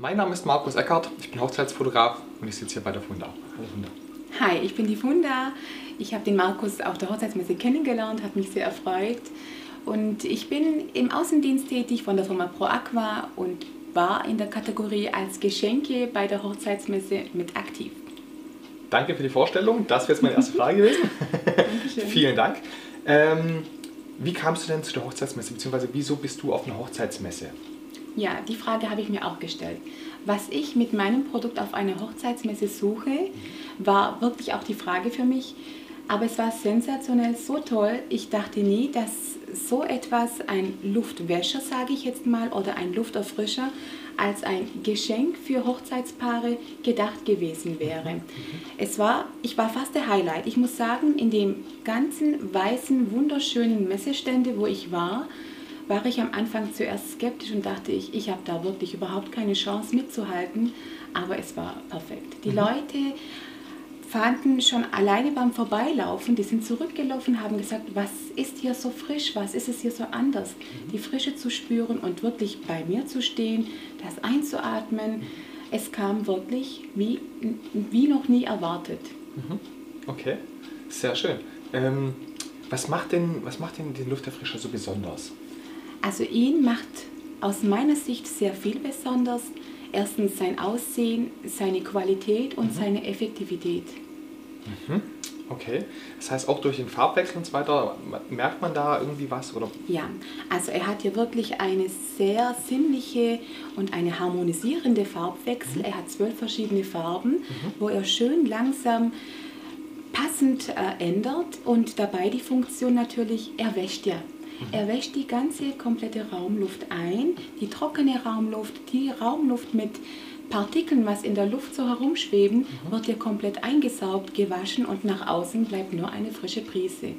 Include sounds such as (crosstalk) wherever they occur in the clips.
Mein Name ist Markus Eckert, ich bin Hochzeitsfotograf und ich sitze hier bei der Funda. Hallo Funda. Hi, ich bin die Funda. Ich habe den Markus auf der Hochzeitsmesse kennengelernt, hat mich sehr erfreut. Und ich bin im Außendienst tätig von der Firma Pro Aqua und war in der Kategorie als Geschenke bei der Hochzeitsmesse mit aktiv. Danke für die Vorstellung. Das wäre jetzt meine erste Frage gewesen. (laughs) (laughs) Vielen Dank. Ähm, wie kamst du denn zu der Hochzeitsmesse, beziehungsweise wieso bist du auf einer Hochzeitsmesse? Ja, die Frage habe ich mir auch gestellt. Was ich mit meinem Produkt auf einer Hochzeitsmesse suche, war wirklich auch die Frage für mich. Aber es war sensationell, so toll. Ich dachte nie, dass so etwas, ein Luftwäscher, sage ich jetzt mal, oder ein Lufterfrischer, als ein Geschenk für Hochzeitspaare gedacht gewesen wäre. Es war, ich war fast der Highlight. Ich muss sagen, in dem ganzen weißen, wunderschönen Messestände, wo ich war, war ich am Anfang zuerst skeptisch und dachte ich, ich habe da wirklich überhaupt keine Chance mitzuhalten, aber es war perfekt. Die mhm. Leute fanden schon alleine beim Vorbeilaufen, die sind zurückgelaufen, haben gesagt, was ist hier so frisch, was ist es hier so anders? Mhm. Die Frische zu spüren und wirklich bei mir zu stehen, das einzuatmen, es kam wirklich wie, wie noch nie erwartet. Mhm. Okay, sehr schön. Ähm, was, macht denn, was macht denn den Lufterfrischer so besonders? Also ihn macht aus meiner Sicht sehr viel besonders. Erstens sein Aussehen, seine Qualität und mhm. seine Effektivität. Mhm. Okay, das heißt auch durch den Farbwechsel und so weiter, merkt man da irgendwie was? Oder? Ja, also er hat hier wirklich eine sehr sinnliche und eine harmonisierende Farbwechsel. Mhm. Er hat zwölf verschiedene Farben, mhm. wo er schön langsam passend äh, ändert und dabei die Funktion natürlich, er wäscht ja er wäscht die ganze komplette Raumluft ein, die trockene Raumluft, die Raumluft mit Partikeln, was in der Luft so herumschweben, mhm. wird hier komplett eingesaugt, gewaschen und nach außen bleibt nur eine frische Prise.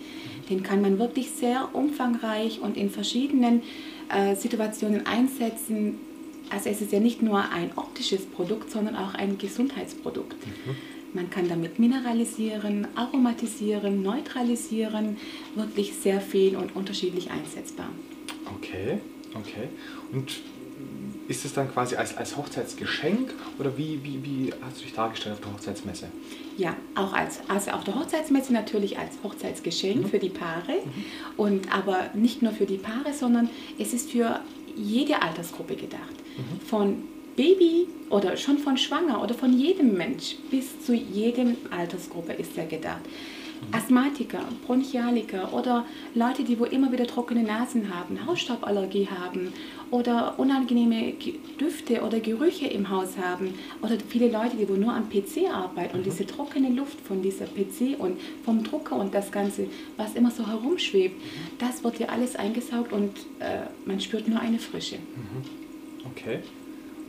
Den kann man wirklich sehr umfangreich und in verschiedenen äh, Situationen einsetzen. Also es ist ja nicht nur ein optisches Produkt, sondern auch ein Gesundheitsprodukt. Mhm. Man kann damit mineralisieren, aromatisieren, neutralisieren, wirklich sehr viel und unterschiedlich einsetzbar. Okay, okay. Und ist es dann quasi als, als Hochzeitsgeschenk oder wie, wie, wie hast du dich dargestellt auf der Hochzeitsmesse? Ja, auch als, also auf der Hochzeitsmesse natürlich als Hochzeitsgeschenk mhm. für die Paare. Mhm. Und aber nicht nur für die Paare, sondern es ist für jede Altersgruppe gedacht. Mhm. Von Baby oder schon von schwanger oder von jedem Mensch bis zu jedem Altersgruppe ist er gedacht. Mhm. Asthmatiker, Bronchialiker oder Leute, die wo immer wieder trockene Nasen haben, Hausstauballergie haben oder unangenehme Düfte oder Gerüche im Haus haben oder viele Leute, die wo nur am PC arbeiten und mhm. diese trockene Luft von dieser PC und vom Drucker und das Ganze, was immer so herumschwebt, mhm. das wird hier alles eingesaugt und äh, man spürt nur eine Frische. Okay.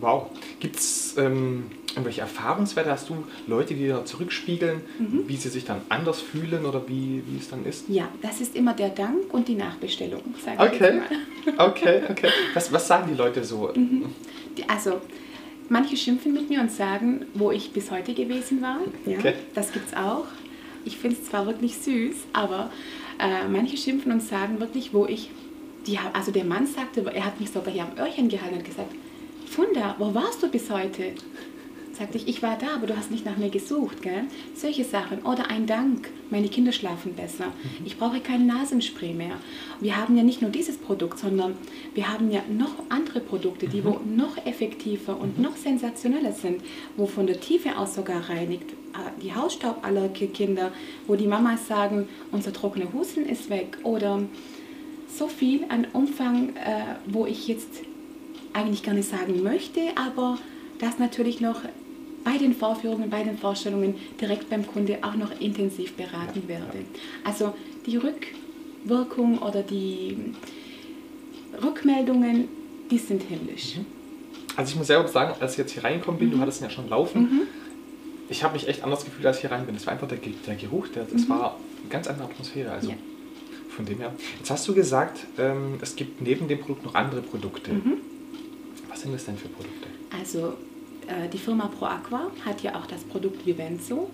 Wow. Gibt es ähm, irgendwelche Erfahrungswerte? Hast du Leute, die da zurückspiegeln, mhm. wie sie sich dann anders fühlen oder wie, wie es dann ist? Ja, das ist immer der Dank und die Nachbestellung, sage okay. ich mal. (laughs) okay, okay. Was, was sagen die Leute so? Mhm. Die, also, manche schimpfen mit mir und sagen, wo ich bis heute gewesen war. Ja, okay. Das gibt es auch. Ich finde es zwar wirklich süß, aber äh, manche schimpfen und sagen wirklich, wo ich, die, also der Mann sagte, er hat mich sogar hier am Öhrchen gehalten und gesagt, Funda, wo warst du bis heute? Sagte ich, ich war da, aber du hast nicht nach mir gesucht. Gell? Solche Sachen. Oder ein Dank, meine Kinder schlafen besser. Mhm. Ich brauche kein Nasenspray mehr. Wir haben ja nicht nur dieses Produkt, sondern wir haben ja noch andere Produkte, die mhm. wo noch effektiver und mhm. noch sensationeller sind, wo von der Tiefe aus sogar reinigt. Äh, die Hausstauballergie-Kinder, wo die Mamas sagen, unser trockener Husten ist weg. Oder so viel an Umfang, äh, wo ich jetzt eigentlich gar nicht sagen möchte, aber das natürlich noch bei den Vorführungen, bei den Vorstellungen direkt beim Kunde auch noch intensiv beraten werde. Also die Rückwirkung oder die Rückmeldungen, die sind himmlisch. Mhm. Also ich muss selber sagen, als ich jetzt hier reingekommen bin, mhm. du hattest ihn ja schon laufen, mhm. ich habe mich echt anders gefühlt, als ich hier rein bin. Es war einfach der, der Geruch, der, das mhm. war eine ganz andere Atmosphäre. Also ja. von dem her. Jetzt hast du gesagt, ähm, es gibt neben dem Produkt noch andere Produkte. Mhm. Was sind das denn für Produkte? Also äh, die Firma ProAqua hat ja auch das Produkt Vivenzo.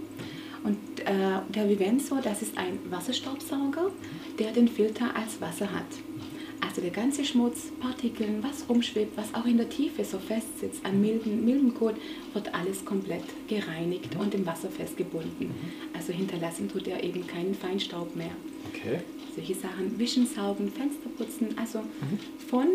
Und äh, der Vivenzo, das ist ein Wasserstaubsauger, der den Filter als Wasser hat. Also der ganze Schmutz, Partikeln, was rumschwebt, was auch in der Tiefe so fest sitzt an milden, milden Kot, wird alles komplett gereinigt mhm. und im Wasser festgebunden. Mhm. Also hinterlassen tut er eben keinen Feinstaub mehr. Okay. Solche Sachen, wischen, saugen, Fenster putzen, also mhm. von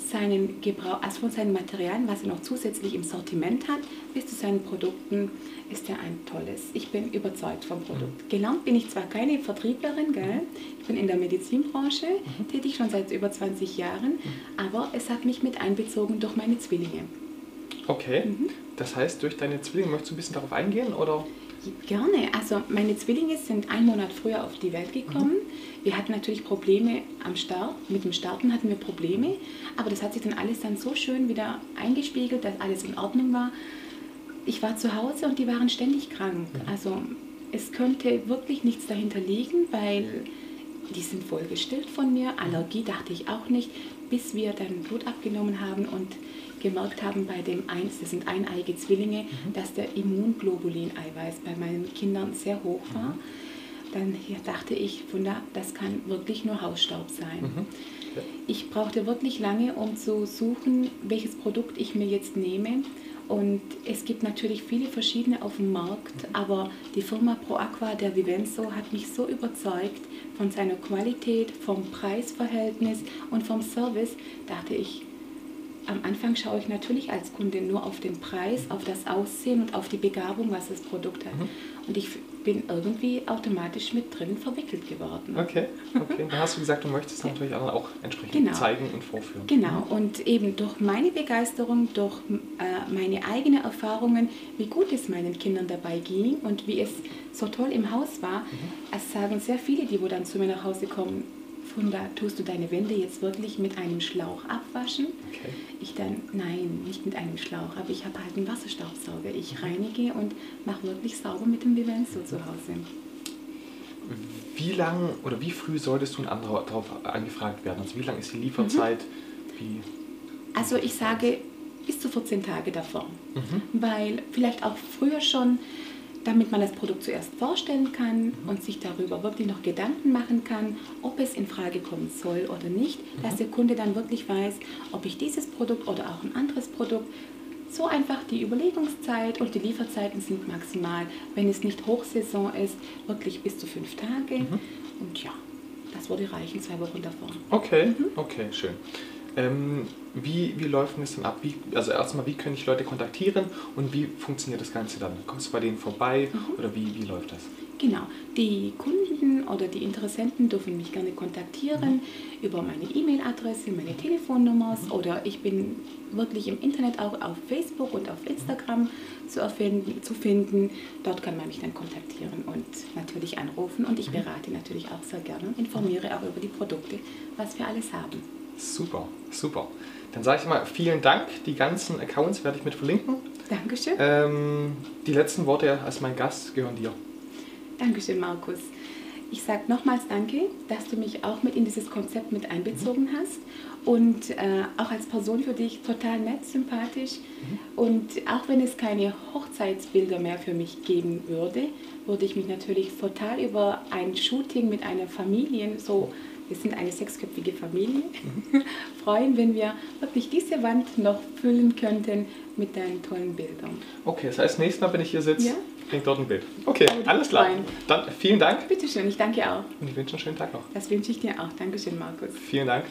seinen Gebrauch, also von seinen Materialien, was er noch zusätzlich im Sortiment hat, bis zu seinen Produkten, ist er ein tolles. Ich bin überzeugt vom Produkt. Mhm. Gelernt bin ich zwar keine Vertrieblerin, gell? ich bin in der Medizinbranche mhm. tätig, schon seit über 20 Jahren, mhm. aber es hat mich mit einbezogen durch meine Zwillinge. Okay, mhm. das heißt, durch deine Zwillinge möchtest du ein bisschen darauf eingehen, oder? Gerne. Also meine Zwillinge sind einen Monat früher auf die Welt gekommen. Mhm. Wir hatten natürlich Probleme am Start. Mit dem Starten hatten wir Probleme. Aber das hat sich dann alles dann so schön wieder eingespiegelt, dass alles in Ordnung war. Ich war zu Hause und die waren ständig krank. Mhm. Also es könnte wirklich nichts dahinter liegen, weil die sind voll gestillt von mir. Allergie dachte ich auch nicht, bis wir dann Blut abgenommen haben und gemerkt haben bei dem eins, das sind eineige Zwillinge, mhm. dass der Immunglobulin-Eiweiß bei meinen Kindern sehr hoch war. Mhm. Dann dachte ich, Wunder, das kann wirklich nur Hausstaub sein. Mhm. Ja. Ich brauchte wirklich lange, um zu suchen, welches Produkt ich mir jetzt nehme. Und es gibt natürlich viele verschiedene auf dem Markt, mhm. aber die Firma ProAqua, der Vivenzo, hat mich so überzeugt von seiner Qualität, vom Preisverhältnis und vom Service, dachte ich, am Anfang schaue ich natürlich als Kunde nur auf den Preis, auf das Aussehen und auf die Begabung, was das Produkt hat. Mhm. Und ich bin irgendwie automatisch mit drin verwickelt geworden. Okay, okay. (laughs) Dann hast du gesagt, du möchtest natürlich auch entsprechend genau. zeigen und vorführen. Genau, mhm. und eben durch meine Begeisterung, durch äh, meine eigenen Erfahrungen, wie gut es meinen Kindern dabei ging und wie es so toll im Haus war, mhm. es sagen sehr viele, die wo dann zu mir nach Hause kommen, Funda, tust du deine Wände jetzt wirklich mit einem Schlauch abwaschen? Okay. Ich dann, nein, nicht mit einem Schlauch, aber ich habe halt einen Wasserstaubsauger. Ich mhm. reinige und mache wirklich sauber mit dem Vivenzo zu Hause. Wie lang oder wie früh solltest du darauf angefragt werden? Also wie lang ist die Lieferzeit? Mhm. also ich sage bis zu 14 Tage davor, mhm. weil vielleicht auch früher schon damit man das Produkt zuerst vorstellen kann und sich darüber wirklich noch Gedanken machen kann, ob es in Frage kommen soll oder nicht, dass der Kunde dann wirklich weiß, ob ich dieses Produkt oder auch ein anderes Produkt so einfach die Überlegungszeit und die Lieferzeiten sind maximal, wenn es nicht Hochsaison ist, wirklich bis zu fünf Tage. Mhm. Und ja, das würde reichen, zwei Wochen davor. Okay, mhm. okay, schön. Ähm, wie, wie läuft es dann ab? Wie, also erstmal, wie kann ich Leute kontaktieren und wie funktioniert das Ganze dann? Kommst du bei denen vorbei mhm. oder wie, wie läuft das? Genau, die Kunden oder die Interessenten dürfen mich gerne kontaktieren mhm. über meine E-Mail-Adresse, meine Telefonnummers mhm. oder ich bin wirklich im Internet auch auf Facebook und auf Instagram zu, erfinden, zu finden. Dort kann man mich dann kontaktieren und natürlich anrufen und ich mhm. berate natürlich auch sehr gerne und informiere auch über die Produkte, was wir alles haben. Super, super. Dann sage ich mal vielen Dank. Die ganzen Accounts werde ich mit verlinken. Dankeschön. Ähm, die letzten Worte als mein Gast gehören dir. Dankeschön, Markus. Ich sage nochmals Danke, dass du mich auch mit in dieses Konzept mit einbezogen mhm. hast und äh, auch als Person für dich total nett, sympathisch. Mhm. Und auch wenn es keine Hochzeitsbilder mehr für mich geben würde, würde ich mich natürlich total über ein Shooting mit einer Familie so wir sind eine sechsköpfige Familie, mhm. (laughs) freuen, wenn wir wirklich diese Wand noch füllen könnten mit deinen tollen Bildern. Okay, das heißt, nächstes Mal, wenn ich hier sitze, ja? hängt dort ein Bild. Okay, alles klar. Freuen. Dann vielen Dank. Bitteschön, ich danke auch. Und ich wünsche einen schönen Tag noch. Das wünsche ich dir auch. Dankeschön, Markus. Vielen Dank.